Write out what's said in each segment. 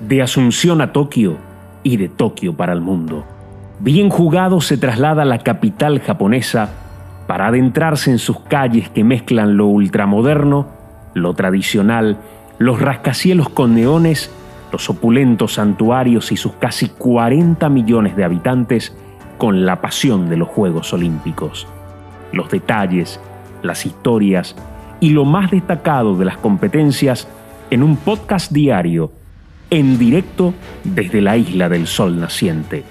de Asunción a Tokio y de Tokio para el mundo. Bien jugado se traslada a la capital japonesa para adentrarse en sus calles que mezclan lo ultramoderno, lo tradicional, los rascacielos con neones, los opulentos santuarios y sus casi 40 millones de habitantes con la pasión de los Juegos Olímpicos. Los detalles, las historias y lo más destacado de las competencias en un podcast diario en directo desde la isla del sol naciente.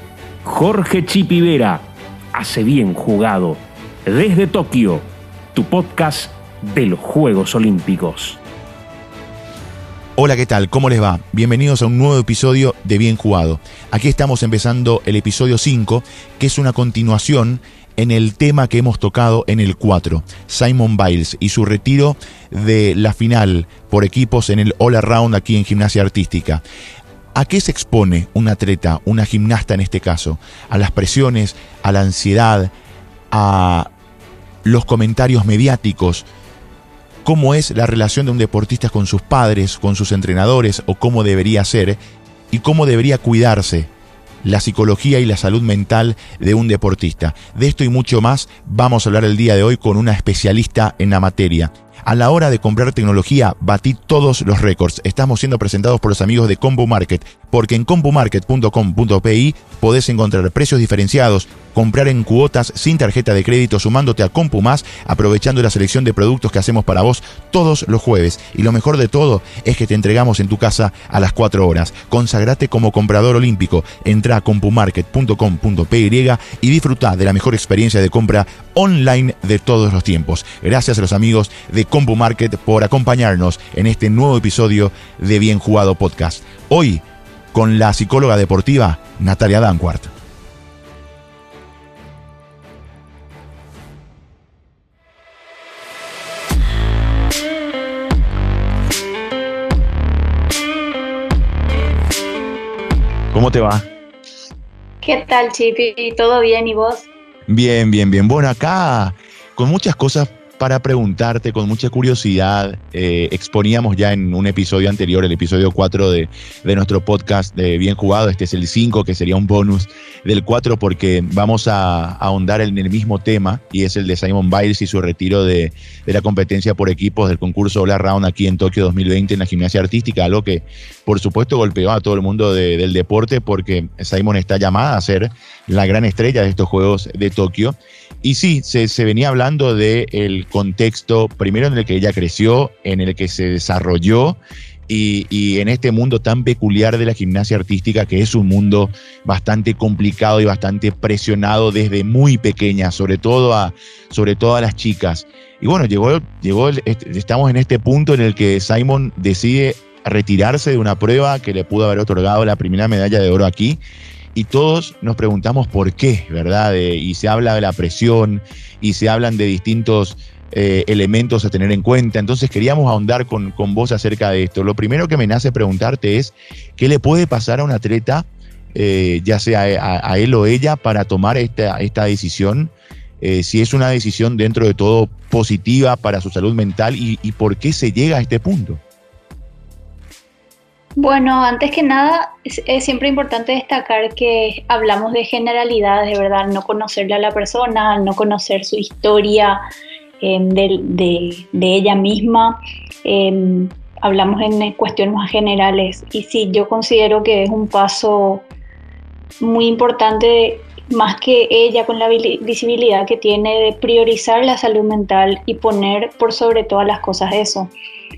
Jorge Chipivera hace bien jugado desde Tokio, tu podcast de los Juegos Olímpicos. Hola, ¿qué tal? ¿Cómo les va? Bienvenidos a un nuevo episodio de Bien Jugado. Aquí estamos empezando el episodio 5, que es una continuación en el tema que hemos tocado en el 4, Simon Biles y su retiro de la final por equipos en el All Around aquí en gimnasia artística. ¿A qué se expone un atleta, una gimnasta en este caso? A las presiones, a la ansiedad, a los comentarios mediáticos, cómo es la relación de un deportista con sus padres, con sus entrenadores o cómo debería ser y cómo debería cuidarse la psicología y la salud mental de un deportista. De esto y mucho más vamos a hablar el día de hoy con una especialista en la materia. A la hora de comprar tecnología, batí todos los récords. Estamos siendo presentados por los amigos de Combo Market, porque en combomarket.com.pi podés encontrar precios diferenciados, comprar en cuotas sin tarjeta de crédito sumándote a CompuMás, aprovechando la selección de productos que hacemos para vos todos los jueves. Y lo mejor de todo es que te entregamos en tu casa a las 4 horas. Consagrate como comprador olímpico. Entra a compumarket.com.py y disfruta de la mejor experiencia de compra online de todos los tiempos. Gracias a los amigos de CompuMarket por acompañarnos en este nuevo episodio de Bien Jugado Podcast. Hoy con la psicóloga deportiva Natalia Danquart. ¿Cómo te va? ¿Qué tal, Chipi? ¿Todo bien y vos? Bien, bien, bien. Bueno, acá con muchas cosas para preguntarte con mucha curiosidad. Eh, exponíamos ya en un episodio anterior, el episodio 4 de, nuestro podcast de Bien Jugado. Este es el 5, que sería un bonus del 4 porque vamos a, ahondar en el mismo tema y es el de Simon Biles y su retiro de, la competencia por equipos del concurso All Round aquí en Tokio 2020 en la gimnasia artística, algo que por supuesto golpeó a todo el mundo del deporte porque Simon está llamada a ser la gran estrella de estos Juegos de Tokio. Y sí, se, venía hablando del contexto, primero en el que ella creció, en el que se desarrolló y, en este mundo tan peculiar de la gimnasia artística, que es un mundo bastante complicado y bastante presionado desde muy pequeña, sobre todo a, sobre todo las chicas. Y bueno, llegó, llegó, estamos en este punto en el que Simon decide retirarse de una prueba que le pudo haber otorgado la primera medalla de oro aquí y todos nos preguntamos por qué, ¿verdad? y se habla de la presión y se hablan de distintos eh, elementos a tener en cuenta. Entonces queríamos ahondar con, con, vos acerca de esto. Lo primero que me nace preguntarte es, ¿qué le puede pasar a un atleta, eh, ya sea a, él o ella, para tomar esta, esta decisión? Eh, si es una decisión dentro de todo positiva para su salud mental y, y por qué se llega a este punto. Bueno, antes que nada, es, siempre importante destacar que hablamos de generalidades, de verdad, no conocerle a la persona, no conocer su historia em, de, ella misma. Em, hablamos en cuestiones más generales y sí, yo considero que es un paso muy importante, más que ella con la visibilidad que tiene de priorizar la salud mental y poner por sobre todas las cosas eso.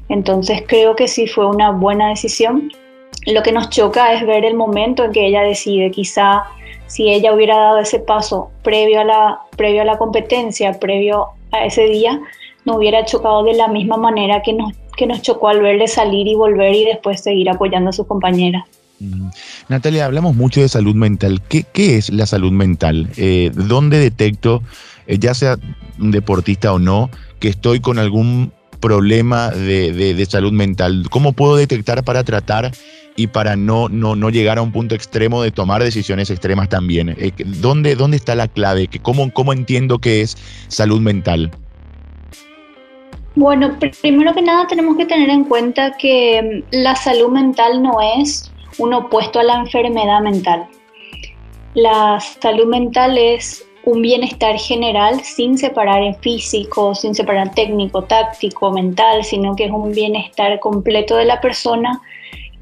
Entonces creo que sí fue una buena decisión. Lo que nos choca es ver el momento en que ella decide, quizá si ella hubiera dado ese paso previo a la, previo a la competencia, previo a ese día, no hubiera chocado de la misma manera que nos, que nos chocó al verle salir y volver y después seguir apoyando a su compañera. Natalia, hablamos mucho de salud mental. ¿Qué, qué es la salud mental? Eh, ¿Dónde detecto, eh, ya sea un deportista o no, que estoy con algún problema de, salud mental? ¿Cómo puedo detectar para tratar y para no, no, no, llegar a un punto extremo de tomar decisiones extremas también? Eh, ¿Dónde, dónde está la clave? ¿Cómo, ¿Cómo entiendo que es salud mental? Bueno, primero que nada tenemos que tener en cuenta que mm, la salud mental no es un opuesto a la enfermedad mental. La salud mental es un bienestar general sin separar en físico, sin separar técnico, táctico, mental, sino que es un bienestar completo de la persona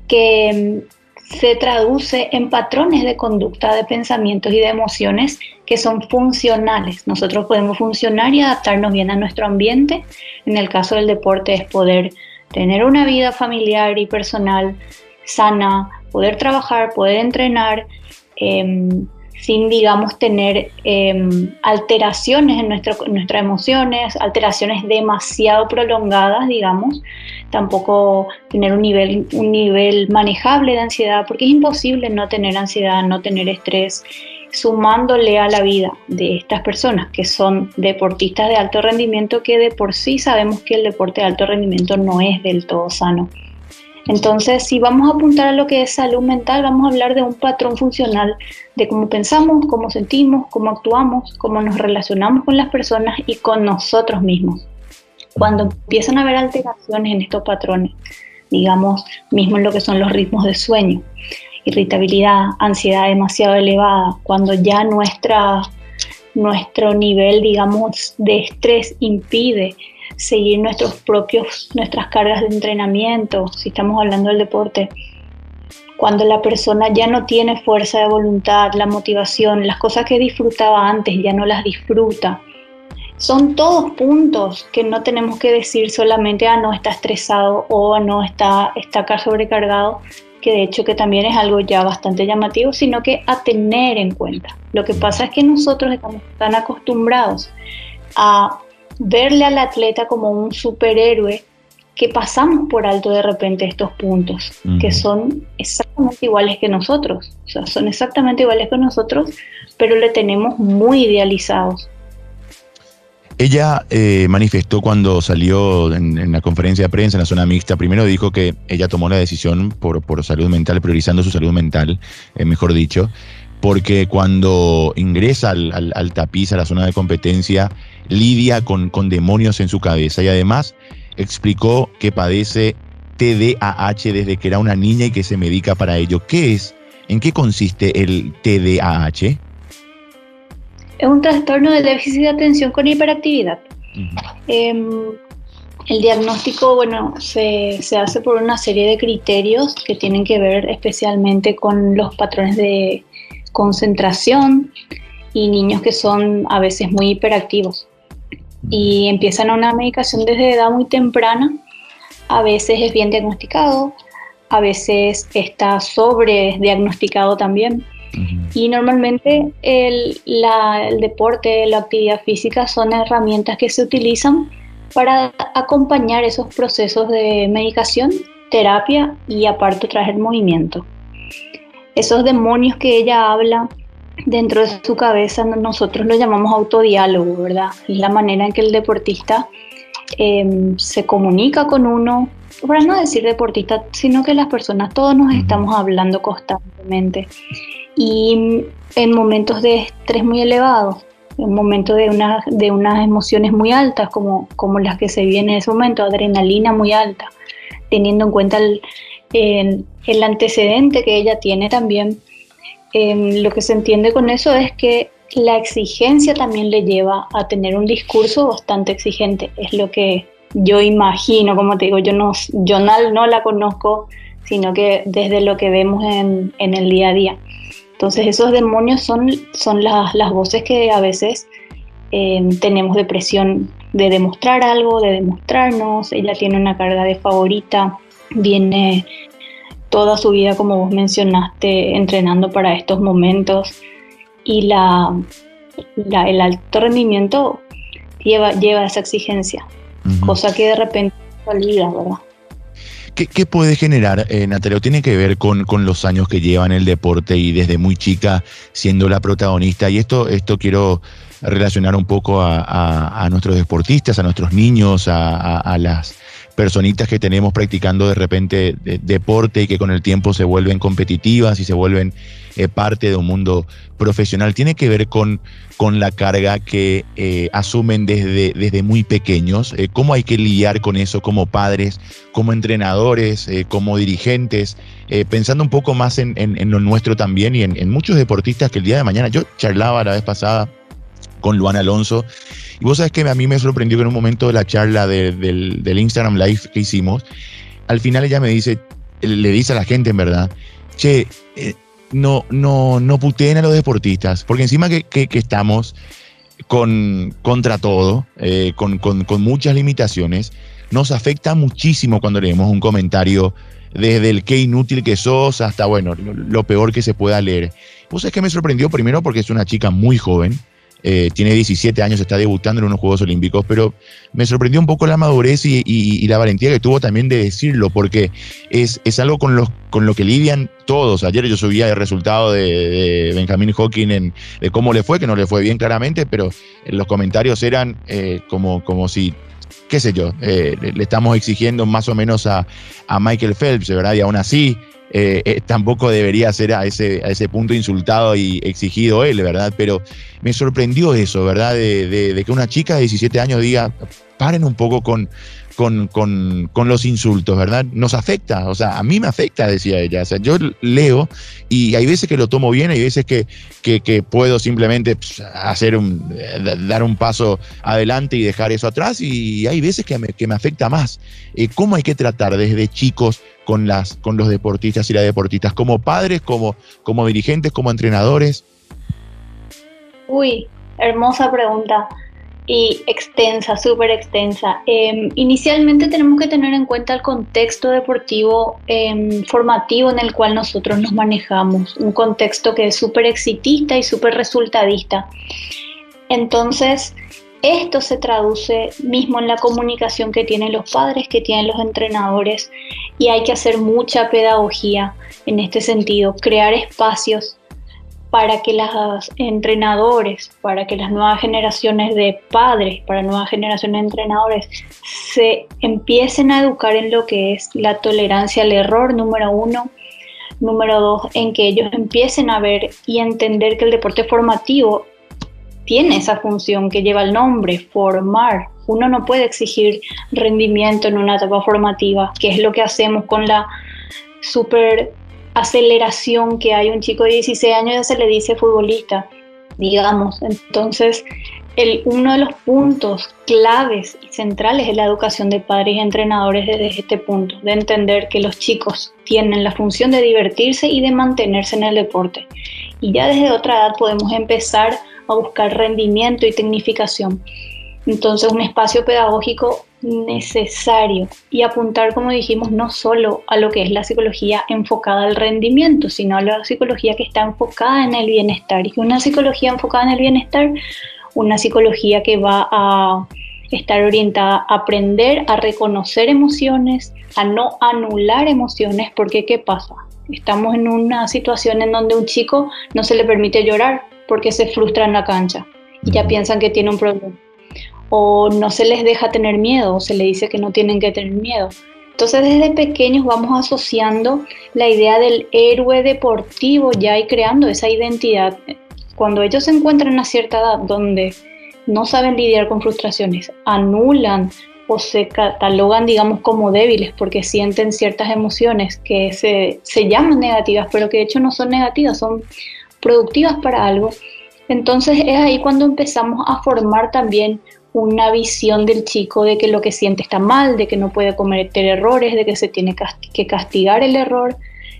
que mm, se traduce en patrones de conducta, de pensamientos y de emociones que son funcionales. Nosotros podemos funcionar y adaptarnos bien a nuestro ambiente. En el caso del deporte es poder tener una vida familiar y personal sana, poder trabajar, poder entrenar. Em, sin, digamos, tener em, alteraciones en, nuestro, nuestras emociones, alteraciones demasiado prolongadas, digamos, tampoco tener un nivel, un nivel manejable de ansiedad, porque es imposible no tener ansiedad, no tener estrés, sumándole a la vida de estas personas que son deportistas de alto rendimiento, que de por sí sabemos que el deporte de alto rendimiento no es del todo sano. Entonces, si vamos a apuntar a lo que es salud mental, vamos a hablar de un patrón funcional de cómo pensamos, cómo sentimos, cómo actuamos, cómo nos relacionamos con las personas y con nosotros mismos. Cuando empiezan a haber alteraciones en estos patrones, digamos, mismo en lo que son los ritmos de sueño, irritabilidad, ansiedad demasiado elevada, cuando ya nuestra, nuestro nivel, digamos, de estrés impide seguir nuestros propios, nuestras cargas de entrenamiento, si estamos hablando del deporte, cuando la persona ya no tiene fuerza de voluntad, la motivación, las cosas que disfrutaba antes ya no las disfruta. Son todos puntos que no tenemos que decir solamente, ah, no está estresado o no está, está sobrecargado, que de hecho que también es algo ya bastante llamativo, sino que a tener en cuenta. Lo que pasa es que nosotros estamos tan acostumbrados a verle al atleta como un superhéroe que pasamos por alto de repente estos puntos, que son exactamente iguales que nosotros, o sea, son exactamente iguales que nosotros, pero le tenemos muy idealizados. Ella eh, manifestó cuando salió en, la conferencia de prensa en la zona mixta, primero dijo que ella tomó la decisión por, por salud mental, priorizando su salud mental, eh, mejor dicho, porque cuando ingresa al, tapiz, a la zona de competencia, lidia con, con demonios en su cabeza y además explicó que padece TDAH desde que era una niña y que se medica para ello. ¿Qué es? ¿En qué consiste el TDAH? Es un trastorno de déficit de atención con hiperactividad. Em, el diagnóstico, bueno, se, se, hace por una serie de criterios que tienen que ver especialmente con los patrones de concentración y niños que son a veces muy hiperactivos y empiezan a una medicación desde edad muy temprana. A veces es bien diagnosticado, a veces está sobre diagnosticado también. Y normalmente el, el, deporte, la actividad física son herramientas que se utilizan para acompañar esos procesos de medicación, terapia y aparte traer movimiento esos demonios que ella habla dentro de su cabeza, nosotros lo llamamos autodiálogo, ¿verdad? Es la manera en que el deportista em, se comunica con uno, para no decir deportista, sino que las personas, todos nos estamos hablando constantemente. Y en momentos de estrés muy elevados, en momentos de, una, de unas emociones muy altas, como, como las que se viven en ese momento, adrenalina muy alta, teniendo en cuenta el, el antecedente que ella tiene también, em, lo que se entiende con eso es que la exigencia también le lleva a tener un discurso bastante exigente. Es lo que yo imagino, como te digo, yo no, yo no, la conozco, sino que desde lo que vemos en, el día a día. Entonces esos demonios son, son las, voces que a veces em, tenemos de presión de demostrar algo, de demostrarnos. Ella tiene una carga de favorita viene toda su vida, como vos mencionaste, entrenando para estos momentos y la, el alto rendimiento lleva, lleva esa exigencia, cosa que de repente se olvida, ¿verdad? ¿Qué, puede generar, eh, Natalia? ¿Tiene que ver con, con, los años que lleva en el deporte y desde muy chica siendo la protagonista? Y esto, esto quiero relacionar un poco a, nuestros deportistas, a nuestros niños, a las personitas que tenemos practicando de repente deporte y que con el tiempo se vuelven competitivas y se vuelven eh, parte de un mundo profesional. Tiene que ver con, con la carga que eh, asumen desde, desde muy pequeños. Eh, ¿Cómo hay que lidiar con eso como padres, como entrenadores, como dirigentes? pensando un poco más en, lo nuestro también y en, muchos deportistas que el día de mañana, yo charlaba la vez pasada con Luan Alonso, y vos sabes que a mí me sorprendió que en un momento de la charla del, Instagram Live que hicimos, al final ella me dice, le dice a la gente en verdad, che, eh, no, no, no puteen a los deportistas, porque encima que, estamos con, contra todo, eh, con, con, muchas limitaciones, nos afecta muchísimo cuando leemos un comentario desde el qué inútil que sos hasta, bueno, lo, peor que se pueda leer. Pues es que me sorprendió primero porque es una chica muy joven, eh, tiene 17 años, está debutando en unos Juegos Olímpicos, pero me sorprendió un poco la madurez y, la valentía que tuvo también de decirlo, porque es, es algo con, los, con lo que lidian todos. Ayer yo subía el resultado de, Benjamín Hawking en, de cómo le fue, que no le fue bien claramente, pero los comentarios eran eh, como, como si qué sé yo, eh, le estamos exigiendo más o menos a, a Michael Phelps, ¿verdad? Y aún así, eh, eh, tampoco debería ser a ese, a ese punto insultado y exigido él, ¿verdad? Pero me sorprendió eso, ¿verdad? De, que una chica de 17 años diga, paren un poco con, con, los insultos, ¿verdad? Nos afecta, o sea, a mí me afecta, decía ella. O sea, yo leo y hay veces que lo tomo bien, hay veces que, que, puedo simplemente pues, hacer un, dar un paso adelante y dejar eso atrás y hay veces que me, que me afecta más. ¿Cómo hay que tratar desde chicos con, las, con los deportistas y las deportistas, como padres, como, como dirigentes, como entrenadores? Uy, hermosa pregunta y extensa, súper extensa. Em, inicialmente tenemos que tener en cuenta el contexto deportivo em, formativo en el cual nosotros nos manejamos, un contexto que es súper exitista y súper resultadista. Entonces, esto se traduce mismo en la comunicación que tienen los padres, que tienen los entrenadores y hay que hacer mucha pedagogía en este sentido, crear espacios para que los entrenadores, para que las nuevas generaciones de padres, para nuevas generaciones de entrenadores se empiecen a educar en lo que es la tolerancia al error, número uno. Número dos, en que ellos empiecen a ver y entender que el deporte formativo tiene esa función que lleva el nombre, formar. Uno no puede exigir rendimiento en una etapa formativa, que es lo que hacemos con la super aceleración que hay un chico de 16 años ya se le dice futbolista, digamos. Entonces, el, uno de los puntos claves y centrales es la educación de padres y entrenadores desde este punto, de entender que los chicos tienen la función de divertirse y de mantenerse en el deporte. Y ya desde otra edad podemos empezar a buscar rendimiento y tecnificación. Entonces, un espacio pedagógico necesario y apuntar, como dijimos, no solo a lo que es la psicología enfocada al rendimiento, sino a la psicología que está enfocada en el bienestar. Y una psicología enfocada en el bienestar, una psicología que va a estar orientada a aprender a reconocer emociones, a no anular emociones, porque ¿qué pasa? Estamos en una situación en donde un chico no se le permite llorar porque se frustra en la cancha y ya piensan que tiene un problema. O no se les deja tener miedo, o se le dice que no tienen que tener miedo. Entonces desde pequeños vamos asociando la idea del héroe deportivo ya y creando esa identidad. Cuando ellos se encuentran a cierta edad donde no saben lidiar con frustraciones, anulan o se catalogan, digamos, como débiles porque sienten ciertas emociones que se, se llaman negativas, pero que de hecho no son negativas, son productivas para algo, entonces es ahí cuando empezamos a formar también una visión del chico de que lo que siente está mal, de que no puede cometer errores, de que se tiene que castigar el error.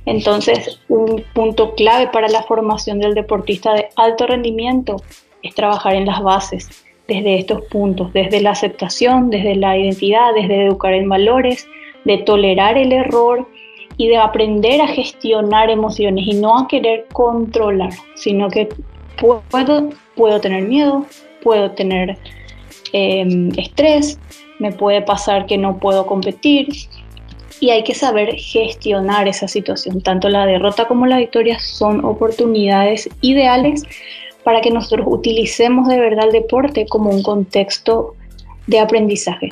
Entonces, un punto clave para la formación del deportista de alto rendimiento es trabajar en las bases, desde estos puntos, desde la aceptación, desde la identidad, desde educar en valores, de tolerar el error, y de aprender a gestionar emociones y no a querer controlar, sino que puedo, puedo tener miedo, puedo tener em, estrés, me puede pasar que no puedo competir y hay que saber gestionar esa situación. Tanto la derrota como la victoria son oportunidades ideales para que nosotros utilicemos de verdad el deporte como un contexto de aprendizaje.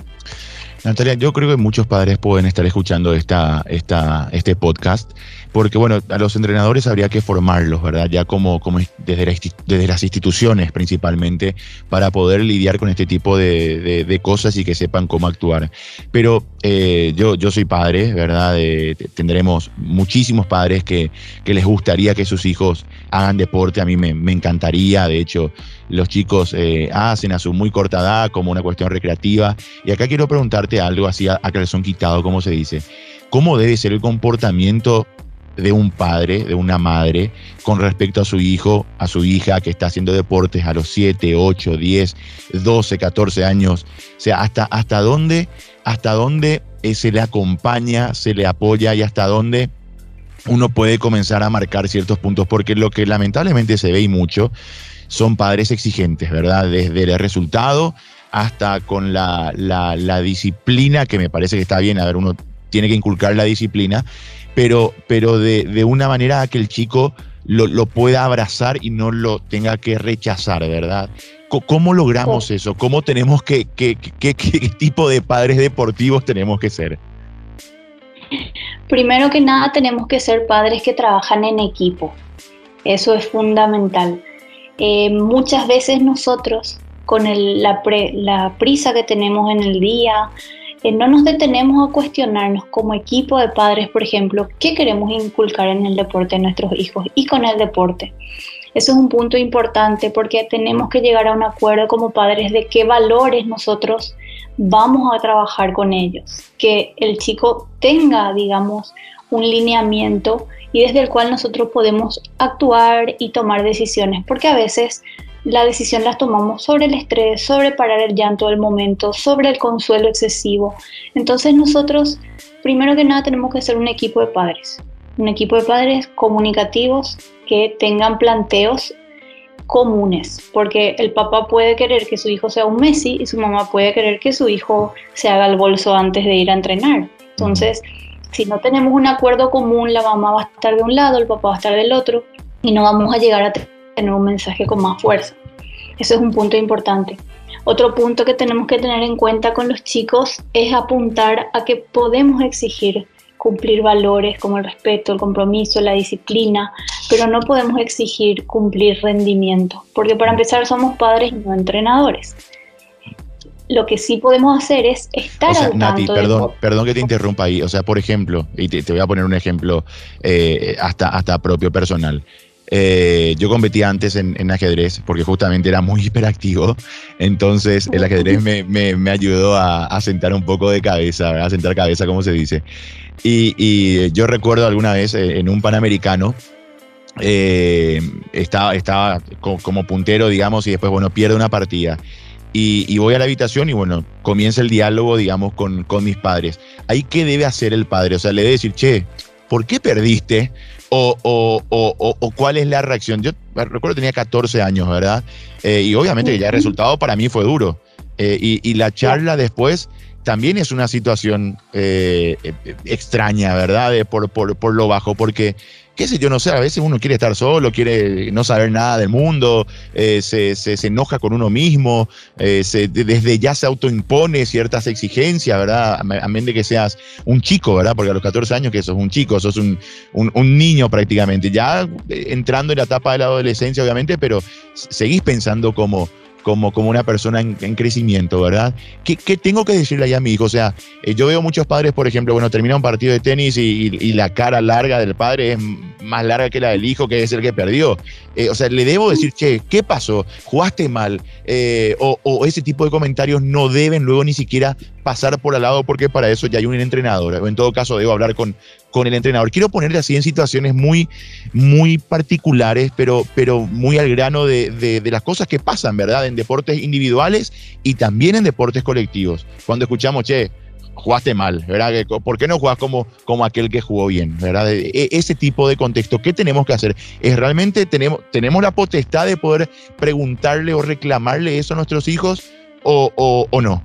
Natalia, yo creo que muchos padres pueden estar escuchando esta, esta, este podcast porque bueno, a los entrenadores habría que formarlos, ¿verdad? Ya como, como desde, desde las instituciones principalmente, para poder lidiar con este tipo de, cosas y que sepan cómo actuar. Pero eh, yo, yo soy padre, ¿verdad? tendremos muchísimos padres que, que, les gustaría que sus hijos hagan deporte, a mí me, me encantaría, de hecho, los chicos eh, hacen a su muy corta edad como una cuestión recreativa. Y acá quiero preguntarte algo así a, a son quitado, ¿cómo se dice? ¿Cómo debe ser el comportamiento de un padre, de una madre, con respecto a su hijo, a su hija que está haciendo deportes a los 7, 8, 10, 12, 14 años. O sea, hasta, hasta dónde, hasta dónde eh, se le acompaña, se le apoya y hasta dónde uno puede comenzar a marcar ciertos puntos, porque lo que lamentablemente se ve y mucho son padres exigentes, ¿verdad? Desde el resultado hasta con la, la disciplina, que me parece que está bien, a ver, uno tiene que inculcar la disciplina, pero, pero de, una manera que el chico lo, pueda abrazar y no lo tenga que rechazar, ¿verdad? ¿Cómo logramos eso? ¿Cómo tenemos que, qué tipo de padres deportivos tenemos que ser? Primero que nada tenemos que ser padres que trabajan en equipo. Eso es fundamental. Eh, muchas veces nosotros, con la, la prisa que tenemos en el día, no nos detenemos a cuestionarnos como equipo de padres, por ejemplo, qué queremos inculcar en el deporte de nuestros hijos y con el deporte. Eso es un punto importante porque tenemos que llegar a un acuerdo como padres de qué valores nosotros vamos a trabajar con ellos, que el chico tenga, digamos, un lineamiento y desde el cual nosotros podemos actuar y tomar decisiones, porque a veces la decisión las tomamos sobre el estrés, sobre parar el llanto del momento, sobre el consuelo excesivo. Entonces nosotros, primero que nada, tenemos que ser un equipo de padres, un equipo de padres comunicativos que tengan planteos comunes, porque el papá puede querer que su hijo sea un Messi y su mamá puede querer que su hijo se haga el bolso antes de ir a entrenar. Entonces, si no tenemos un acuerdo común, la mamá va a estar de un lado, el papá va a estar del otro y no vamos a llegar a tener un mensaje con más fuerza. Eso es un punto importante. Otro punto que tenemos que tener en cuenta con los chicos es apuntar a que podemos exigir cumplir valores como el respeto, el compromiso, la disciplina, pero no podemos exigir cumplir rendimiento, porque para empezar somos padres y no entrenadores. Lo que sí podemos hacer es estar o Nati, perdón, perdón que te interrumpa ahí. O sea, por ejemplo, y te, voy a poner un ejemplo eh, hasta, hasta propio personal. Eh, yo competía antes en, ajedrez porque justamente era muy hiperactivo, entonces el ajedrez me, ayudó a, sentar un poco de cabeza, a sentar cabeza como se dice. Y, yo recuerdo alguna vez eh, en un Panamericano, eh, estaba, estaba como puntero, digamos, y después, bueno, pierde una partida. Y, voy a la habitación y bueno, comienza el diálogo, digamos, con, con mis padres. Ahí, ¿qué debe hacer el padre? O sea, le debe decir, che, ¿por qué perdiste? O, o, o, o, cuál es la reacción. Yo recuerdo que tenía 14 años, ¿verdad? Eh, y obviamente que ya el resultado para mí fue duro. Eh, y, y, la charla después también es una situación eh, extraña, ¿verdad? por, por, por, lo bajo, porque qué sé yo, no sé, a veces uno quiere estar solo, quiere no saber nada del mundo, eh, se, se, enoja con uno mismo, eh, desde ya se autoimpone ciertas exigencias, ¿verdad? A menos de que seas un chico, ¿verdad? Porque a los 14 años que sos un chico, sos un, un, un niño prácticamente, ya entrando en la etapa de la adolescencia, obviamente, pero seguís pensando como como, como una persona en, crecimiento, ¿verdad? ¿Qué, ¿Qué, tengo que decirle ahí a mi hijo? O sea, eh, yo veo muchos padres, por ejemplo, bueno, termina un partido de tenis y, la cara larga del padre es más larga que la del hijo, que es el que perdió. Eh, o sea, le debo decir, che, ¿qué pasó? ¿Jugaste mal? Eh, o, o, ese tipo de comentarios no deben luego ni siquiera pasar por al lado porque para eso ya hay un entrenador. En todo caso, debo hablar con, con el entrenador. Quiero ponerle así en situaciones muy, muy particulares, pero, pero muy al grano de, de, las cosas que pasan, ¿verdad? En deportes individuales y también en deportes colectivos. Cuando escuchamos, che, jugaste mal, ¿verdad? ¿Por qué no jugás como, como aquel que jugó bien, ¿verdad? E, e, ese tipo de contexto, ¿qué tenemos que hacer? ¿Es realmente tenemos, tenemos la potestad de poder preguntarle o reclamarle eso a nuestros hijos o, o, o no?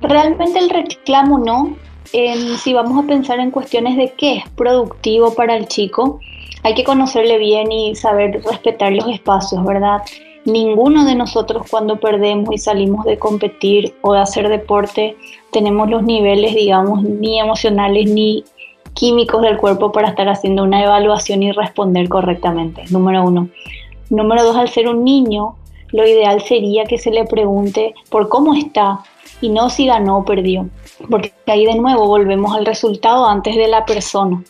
Realmente el reclamo no. Si vamos a pensar en cuestiones de qué es productivo para el chico, hay que conocerle bien y saber respetar los espacios, ¿verdad? Ninguno de nosotros cuando perdemos y salimos de competir o de hacer deporte tenemos los niveles, digamos, ni emocionales ni químicos del cuerpo para estar haciendo una evaluación y responder correctamente, número uno. Número dos, al ser un niño, lo ideal sería que se le pregunte por cómo está y no si ganó o perdió, porque ahí de nuevo volvemos al resultado antes de la persona.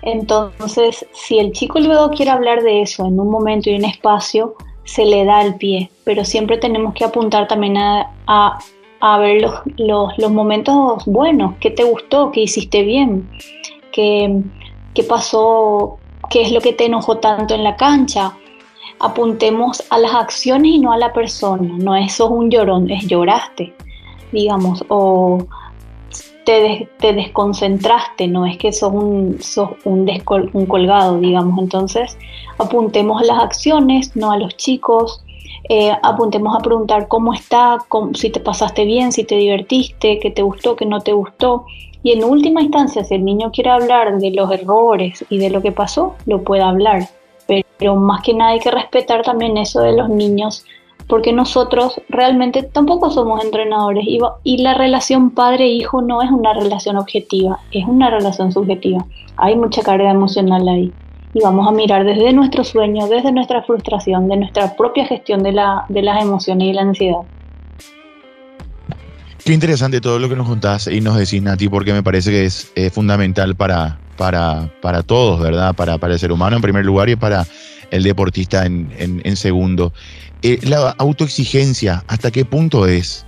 Entonces, si el chico luego quiere hablar de eso en un momento y un espacio, se le da el pie, pero siempre tenemos que apuntar también a, a, ver los, los, los, momentos buenos, qué te gustó, qué hiciste bien, qué, qué pasó, qué es lo que te enojó tanto en la cancha. Apuntemos a las acciones y no a la persona, no es sos un llorón, es lloraste, digamos, o te, desconcentraste, no es que sos un, sos un, un colgado, digamos. Entonces, apuntemos a las acciones, no a los chicos. Eh, apuntemos a preguntar cómo está, si te pasaste bien, si te divertiste, qué te gustó, qué no te gustó. Y en última instancia, si el niño quiere hablar de los errores y de lo que pasó, lo puede hablar. Pero más que nada hay que respetar también eso de los niños porque nosotros realmente tampoco somos entrenadores y, la relación padre-hijo no es una relación objetiva, es una relación subjetiva. Hay mucha carga emocional ahí y vamos a mirar desde nuestro sueño, desde nuestra frustración, de nuestra propia gestión de, la, de las emociones y la ansiedad. Qué interesante todo lo que nos contás y nos decís, Nati, porque me parece que es fundamental para, para, para todos, ¿verdad? Para, para el ser humano en primer lugar y para el deportista en, en segundo. Eh, la autoexigencia, ¿hasta qué punto es?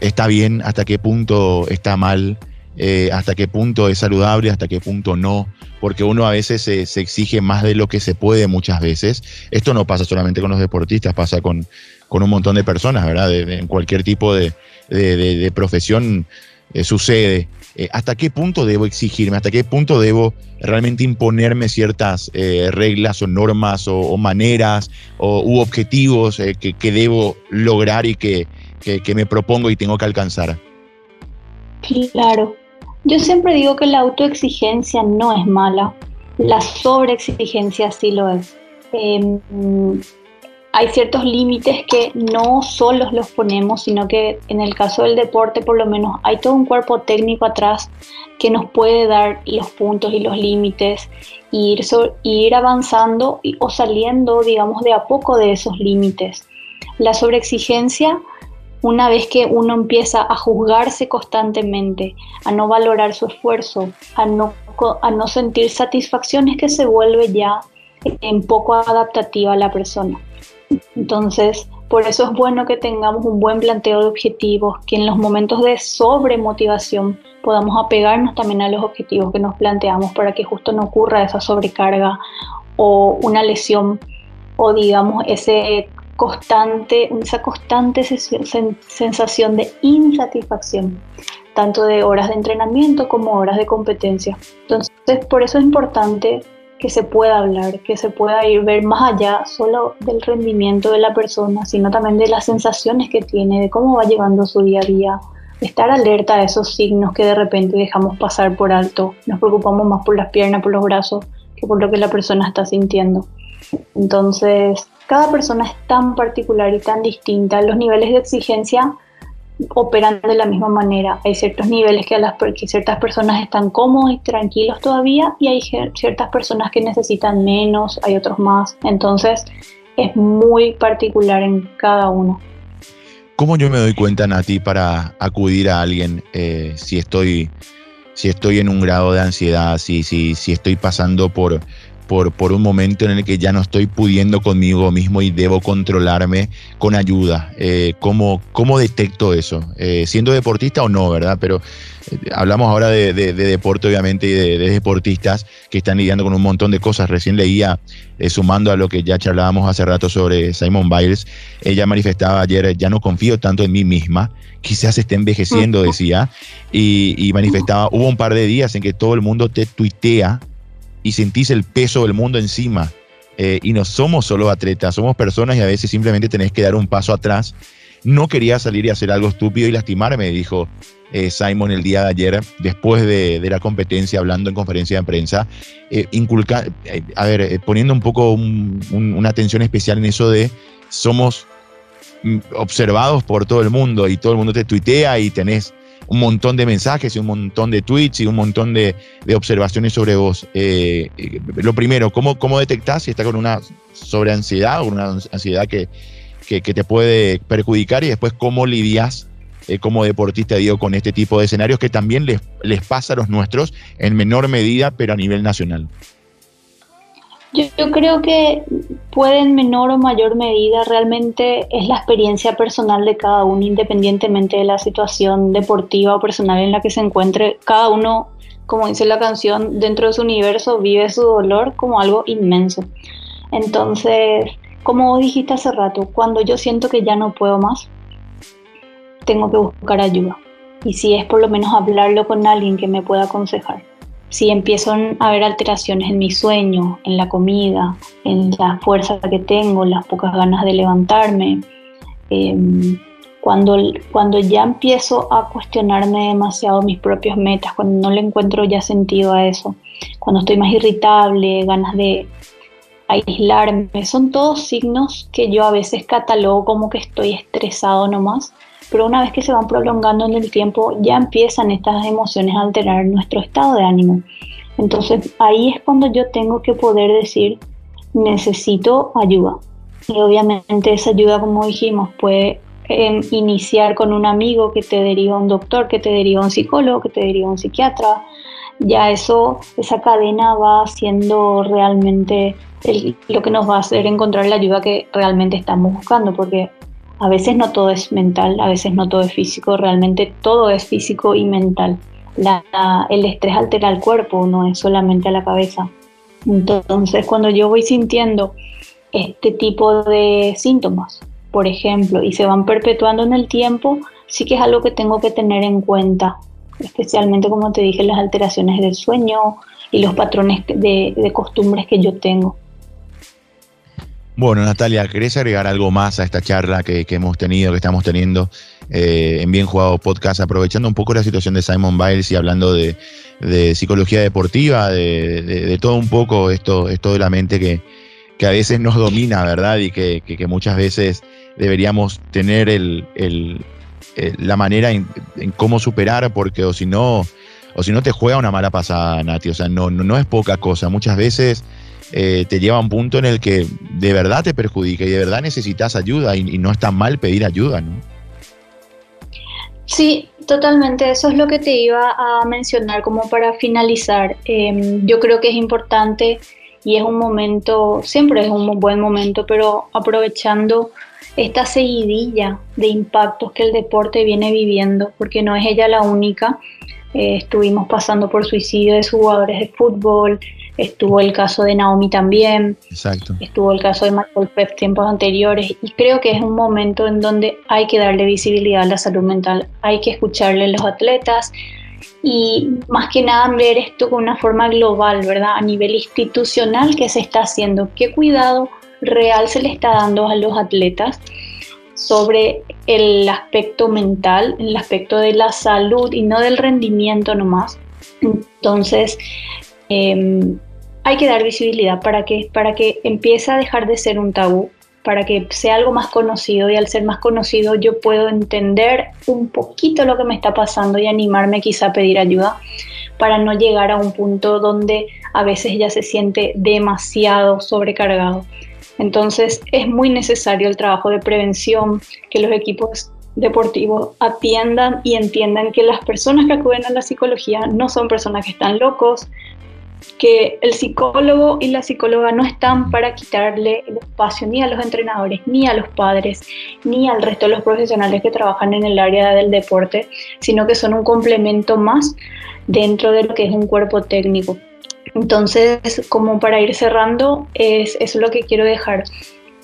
¿Está bien? ¿Hasta qué punto está mal? Eh, ¿Hasta qué punto es saludable? ¿Hasta qué punto no? Porque uno a veces se, exige más de lo que se puede muchas veces. Esto no pasa solamente con los deportistas, pasa con, con un montón de personas, ¿verdad? en cualquier tipo de, de profesión eh, sucede. Eh, ¿Hasta qué punto debo exigirme? ¿Hasta qué punto debo realmente imponerme ciertas eh, reglas o normas o, maneras o, u objetivos que, debo lograr y que, que, me propongo y tengo que alcanzar? Claro. Yo siempre digo que la autoexigencia no es mala, la sobreexigencia sí lo es. Em, hay ciertos límites que no solos los ponemos, sino que en el caso del deporte por lo menos hay todo un cuerpo técnico atrás que nos puede dar los puntos y los límites y ir, ir avanzando o saliendo, digamos, de a poco de esos límites. La sobreexigencia, una vez que uno empieza a juzgarse constantemente, a no valorar su esfuerzo, a no, a no sentir satisfacciones que se vuelve ya en poco adaptativa a la persona. Entonces, por eso es bueno que tengamos un buen planteo de objetivos, que en los momentos de sobremotivación podamos apegarnos también a los objetivos que nos planteamos para que justo no ocurra esa sobrecarga o una lesión o digamos ese constante, esa constante sensación de insatisfacción, tanto de horas de entrenamiento como horas de competencia. Entonces, por eso es importante que se pueda hablar, que se pueda ir ver más allá solo del rendimiento de la persona, sino también de las sensaciones que tiene, de cómo va llevando su día a día, estar alerta a esos signos que de repente dejamos pasar por alto, nos preocupamos más por las piernas, por los brazos, que por lo que la persona está sintiendo. Entonces, cada persona es tan particular y tan distinta, los niveles de exigencia operan de la misma manera. Hay ciertos niveles que, las, ciertas personas están cómodos y tranquilos todavía y hay ciertas personas que necesitan menos, hay otros más. Entonces es muy particular en cada uno. ¿Cómo yo me doy cuenta, Nati, para acudir a alguien eh, si estoy si estoy en un grado de ansiedad, si, si, si estoy pasando por, por, un momento en el que ya no estoy pudiendo conmigo mismo y debo controlarme con ayuda. Eh, ¿cómo, detecto eso? Eh, siendo deportista o no, ¿verdad? Pero eh, hablamos ahora de, deporte, obviamente, y de, deportistas que están lidiando con un montón de cosas. Recién leía, sumando a lo que ya charlábamos hace rato sobre Simon Biles, ella manifestaba ayer, ya no confío tanto en mí misma, quizás esté envejeciendo, decía, y, y manifestaba, hubo un par de días en que todo el mundo te tuitea y sentís el peso del mundo encima. Eh, y no somos solo atletas, somos personas y a veces simplemente tenés que dar un paso atrás. No quería salir y hacer algo estúpido y lastimarme, dijo eh, Simon el día de ayer, después de, la competencia, hablando en conferencia de prensa, eh, a ver, poniendo un poco una atención especial en eso de somos mm, observados por todo el mundo y todo el mundo te tuitea y tenés un montón de mensajes y un montón de tweets y un montón de, observaciones sobre vos. Eh, lo primero, ¿cómo, cómo detectás si está con una sobreansiedad o una ansiedad que, que, te puede perjudicar y después cómo lidias eh, como deportista, digo, con este tipo de escenarios que también les, les pasa a los nuestros en menor medida, pero a nivel nacional? Yo, creo que puede en menor o mayor medida, realmente es la experiencia personal de cada uno, independientemente de la situación deportiva o personal en la que se encuentre. Cada uno, como dice la canción, dentro de su universo vive su dolor como algo inmenso. Entonces, como dijiste hace rato, cuando yo siento que ya no puedo más, tengo que buscar ayuda. Y si es por lo menos hablarlo con alguien que me pueda aconsejar si empiezo a haber alteraciones en mi sueño, en la comida, en la fuerza que tengo, las pocas ganas de levantarme, em, cuando, cuando ya empiezo a cuestionarme demasiado mis propias metas, cuando no le encuentro ya sentido a eso, cuando estoy más irritable, ganas de aislarme, son todos signos que yo a veces catalogo como que estoy estresado nomás pero una vez que se van prolongando en el tiempo ya empiezan estas emociones a alterar nuestro estado de ánimo. Entonces ahí es cuando yo tengo que poder decir, necesito ayuda. Y obviamente esa ayuda, como dijimos, puede em, iniciar con un amigo que te deriva un doctor, que te deriva un psicólogo, que te deriva un psiquiatra. Ya eso, esa cadena va siendo realmente lo que nos va a hacer encontrar la ayuda que realmente estamos buscando, porque a veces no todo es mental, a veces no todo es físico, realmente todo es físico y mental. el estrés altera el cuerpo, no es solamente la cabeza. Entonces, cuando yo voy sintiendo este tipo de síntomas, por ejemplo, y se van perpetuando en el tiempo, sí que es algo que tengo que tener en cuenta, especialmente como te dije, las alteraciones del sueño y los patrones de costumbres que yo tengo. Bueno, Natalia, ¿querés agregar algo más a esta charla que, hemos tenido, que estamos teniendo eh, en Bien Jugado Podcast, aprovechando un poco la situación de Simon Biles y hablando de, psicología deportiva, de, todo un poco esto, esto de la mente que, a veces nos domina, ¿verdad? Y que, muchas veces deberíamos tener el, la manera en, cómo superar, porque o si no, o si no te juega una mala pasada, Nati. O sea, no, no, no es poca cosa. Muchas veces eh, te lleva a un punto en el que de verdad te perjudica y de verdad necesitas ayuda y, no está mal pedir ayuda, ¿no? Sí, totalmente. Eso es lo que te iba a mencionar como para finalizar. Em, yo creo que es importante y es un momento, siempre es un buen momento, pero aprovechando esta seguidilla de impactos que el deporte viene viviendo, porque no es ella la única. Eh, estuvimos pasando por suicidio de jugadores de fútbol, estuvo el caso de Naomi también, Exacto. estuvo el caso de Michael Phelps tiempos anteriores y creo que es un momento en donde hay que darle visibilidad a la salud mental, hay que escucharle a los atletas y más que nada ver esto con una forma global, ¿verdad? A nivel institucional, ¿qué se está haciendo? ¿Qué cuidado real se le está dando a los atletas? sobre el aspecto mental, el aspecto de la salud y no del rendimiento nomás. Entonces, eh, hay que dar visibilidad para que, para que empiece a dejar de ser un tabú, para que sea algo más conocido y al ser más conocido yo puedo entender un poquito lo que me está pasando y animarme quizá a pedir ayuda para no llegar a un punto donde a veces ya se siente demasiado sobrecargado. Entonces es muy necesario el trabajo de prevención, que los equipos deportivos atiendan y entiendan que las personas que acuden a la psicología no son personas que están locos, que el psicólogo y la psicóloga no están para quitarle el espacio ni a los entrenadores, ni a los padres, ni al resto de los profesionales que trabajan en el área del deporte, sino que son un complemento más dentro de lo que es un cuerpo técnico. Entonces, como para ir cerrando, es, es lo que quiero dejar,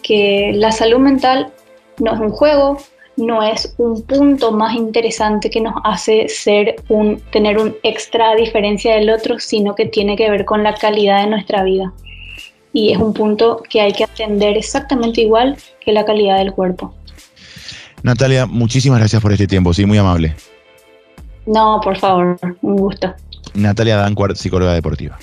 que la salud mental no es un juego, no es un punto más interesante que nos hace ser un, tener un extra a diferencia del otro, sino que tiene que ver con la calidad de nuestra vida. Y es un punto que hay que atender exactamente igual que la calidad del cuerpo. Natalia, muchísimas gracias por este tiempo, sí, muy amable. No, por favor, un gusto. Natalia Dancuart, psicóloga deportiva.